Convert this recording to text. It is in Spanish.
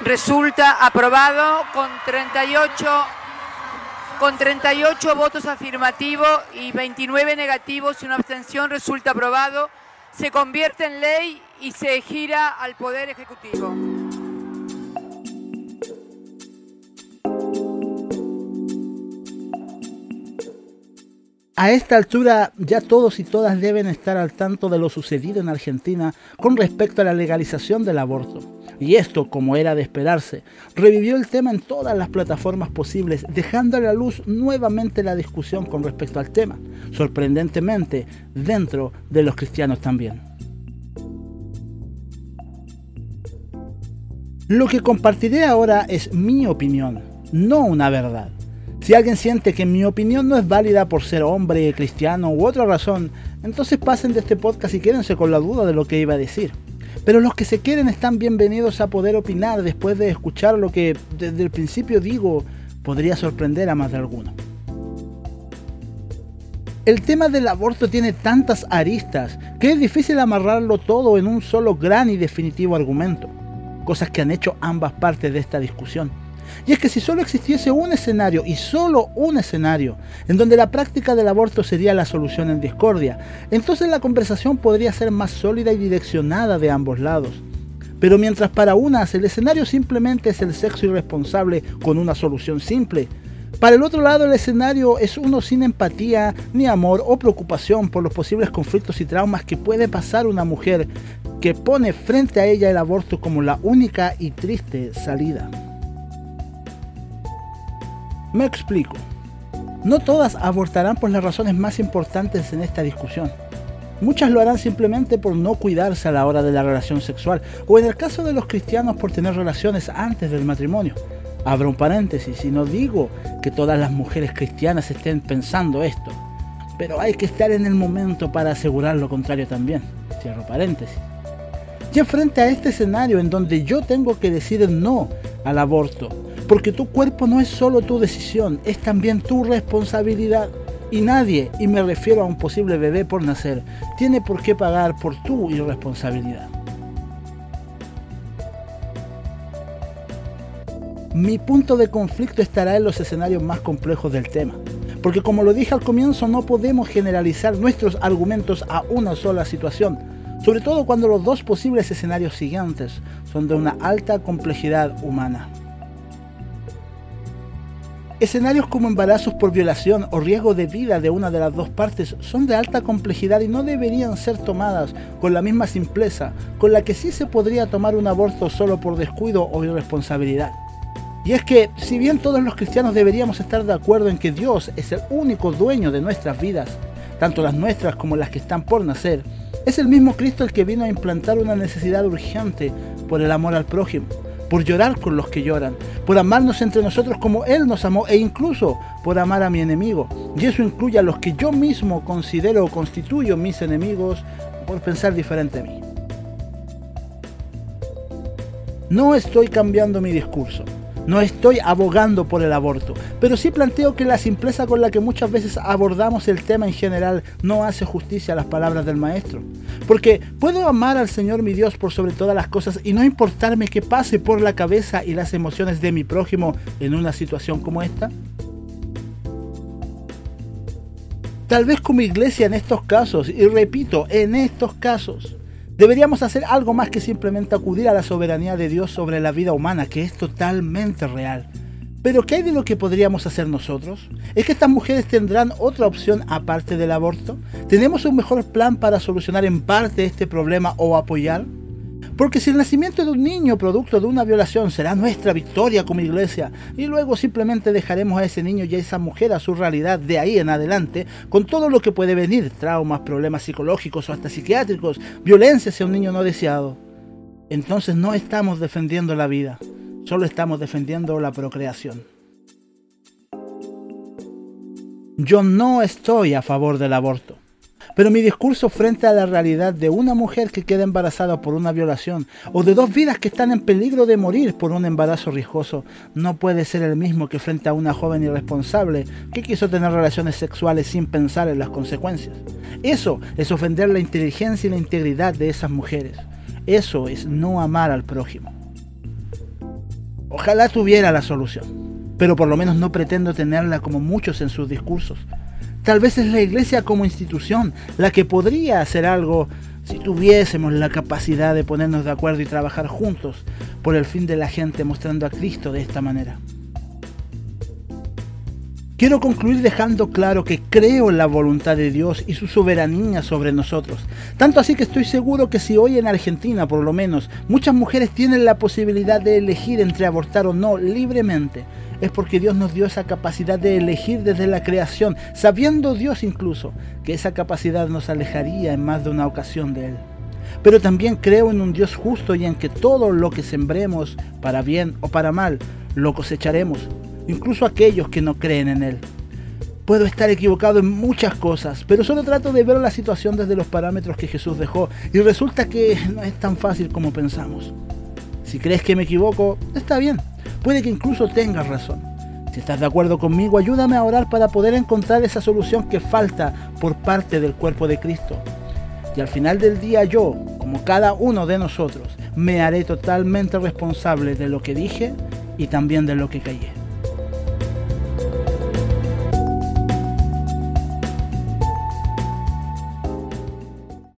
Resulta aprobado con 38, con 38 votos afirmativos y 29 negativos y una abstención. Resulta aprobado. Se convierte en ley y se gira al Poder Ejecutivo. A esta altura ya todos y todas deben estar al tanto de lo sucedido en Argentina con respecto a la legalización del aborto. Y esto, como era de esperarse, revivió el tema en todas las plataformas posibles, dejando a la luz nuevamente la discusión con respecto al tema, sorprendentemente dentro de los cristianos también. Lo que compartiré ahora es mi opinión, no una verdad. Si alguien siente que mi opinión no es válida por ser hombre, cristiano u otra razón, entonces pasen de este podcast y quédense con la duda de lo que iba a decir. Pero los que se quieren están bienvenidos a poder opinar después de escuchar lo que desde el principio digo podría sorprender a más de alguno. El tema del aborto tiene tantas aristas que es difícil amarrarlo todo en un solo gran y definitivo argumento, cosas que han hecho ambas partes de esta discusión. Y es que si solo existiese un escenario, y solo un escenario, en donde la práctica del aborto sería la solución en discordia, entonces la conversación podría ser más sólida y direccionada de ambos lados. Pero mientras para unas el escenario simplemente es el sexo irresponsable con una solución simple, para el otro lado el escenario es uno sin empatía, ni amor o preocupación por los posibles conflictos y traumas que puede pasar una mujer que pone frente a ella el aborto como la única y triste salida. Me explico. No todas abortarán por las razones más importantes en esta discusión. Muchas lo harán simplemente por no cuidarse a la hora de la relación sexual, o en el caso de los cristianos por tener relaciones antes del matrimonio. Abro un paréntesis y no digo que todas las mujeres cristianas estén pensando esto, pero hay que estar en el momento para asegurar lo contrario también. Cierro paréntesis. Y frente a este escenario en donde yo tengo que decir no al aborto, porque tu cuerpo no es solo tu decisión, es también tu responsabilidad. Y nadie, y me refiero a un posible bebé por nacer, tiene por qué pagar por tu irresponsabilidad. Mi punto de conflicto estará en los escenarios más complejos del tema, porque como lo dije al comienzo no podemos generalizar nuestros argumentos a una sola situación, sobre todo cuando los dos posibles escenarios siguientes son de una alta complejidad humana. Escenarios como embarazos por violación o riesgo de vida de una de las dos partes son de alta complejidad y no deberían ser tomadas con la misma simpleza con la que sí se podría tomar un aborto solo por descuido o irresponsabilidad. Y es que, si bien todos los cristianos deberíamos estar de acuerdo en que Dios es el único dueño de nuestras vidas, tanto las nuestras como las que están por nacer, es el mismo Cristo el que vino a implantar una necesidad urgente por el amor al prójimo por llorar con los que lloran, por amarnos entre nosotros como Él nos amó e incluso por amar a mi enemigo. Y eso incluye a los que yo mismo considero o constituyo mis enemigos por pensar diferente a mí. No estoy cambiando mi discurso. No estoy abogando por el aborto, pero sí planteo que la simpleza con la que muchas veces abordamos el tema en general no hace justicia a las palabras del maestro. Porque puedo amar al Señor mi Dios por sobre todas las cosas y no importarme qué pase por la cabeza y las emociones de mi prójimo en una situación como esta. Tal vez como iglesia en estos casos, y repito, en estos casos, Deberíamos hacer algo más que simplemente acudir a la soberanía de Dios sobre la vida humana, que es totalmente real. Pero ¿qué hay de lo que podríamos hacer nosotros? ¿Es que estas mujeres tendrán otra opción aparte del aborto? ¿Tenemos un mejor plan para solucionar en parte este problema o apoyar? Porque si el nacimiento de un niño producto de una violación será nuestra victoria como iglesia, y luego simplemente dejaremos a ese niño y a esa mujer a su realidad de ahí en adelante, con todo lo que puede venir, traumas, problemas psicológicos o hasta psiquiátricos, violencia hacia un niño no deseado, entonces no estamos defendiendo la vida, solo estamos defendiendo la procreación. Yo no estoy a favor del aborto. Pero mi discurso frente a la realidad de una mujer que queda embarazada por una violación o de dos vidas que están en peligro de morir por un embarazo riesgoso no puede ser el mismo que frente a una joven irresponsable que quiso tener relaciones sexuales sin pensar en las consecuencias. Eso es ofender la inteligencia y la integridad de esas mujeres. Eso es no amar al prójimo. Ojalá tuviera la solución, pero por lo menos no pretendo tenerla como muchos en sus discursos. Tal vez es la iglesia como institución la que podría hacer algo si tuviésemos la capacidad de ponernos de acuerdo y trabajar juntos por el fin de la gente mostrando a Cristo de esta manera. Quiero concluir dejando claro que creo en la voluntad de Dios y su soberanía sobre nosotros. Tanto así que estoy seguro que si hoy en Argentina, por lo menos, muchas mujeres tienen la posibilidad de elegir entre abortar o no libremente, es porque Dios nos dio esa capacidad de elegir desde la creación, sabiendo Dios incluso que esa capacidad nos alejaría en más de una ocasión de Él. Pero también creo en un Dios justo y en que todo lo que sembremos, para bien o para mal, lo cosecharemos incluso aquellos que no creen en Él. Puedo estar equivocado en muchas cosas, pero solo trato de ver la situación desde los parámetros que Jesús dejó y resulta que no es tan fácil como pensamos. Si crees que me equivoco, está bien, puede que incluso tengas razón. Si estás de acuerdo conmigo, ayúdame a orar para poder encontrar esa solución que falta por parte del cuerpo de Cristo. Y al final del día yo, como cada uno de nosotros, me haré totalmente responsable de lo que dije y también de lo que callé.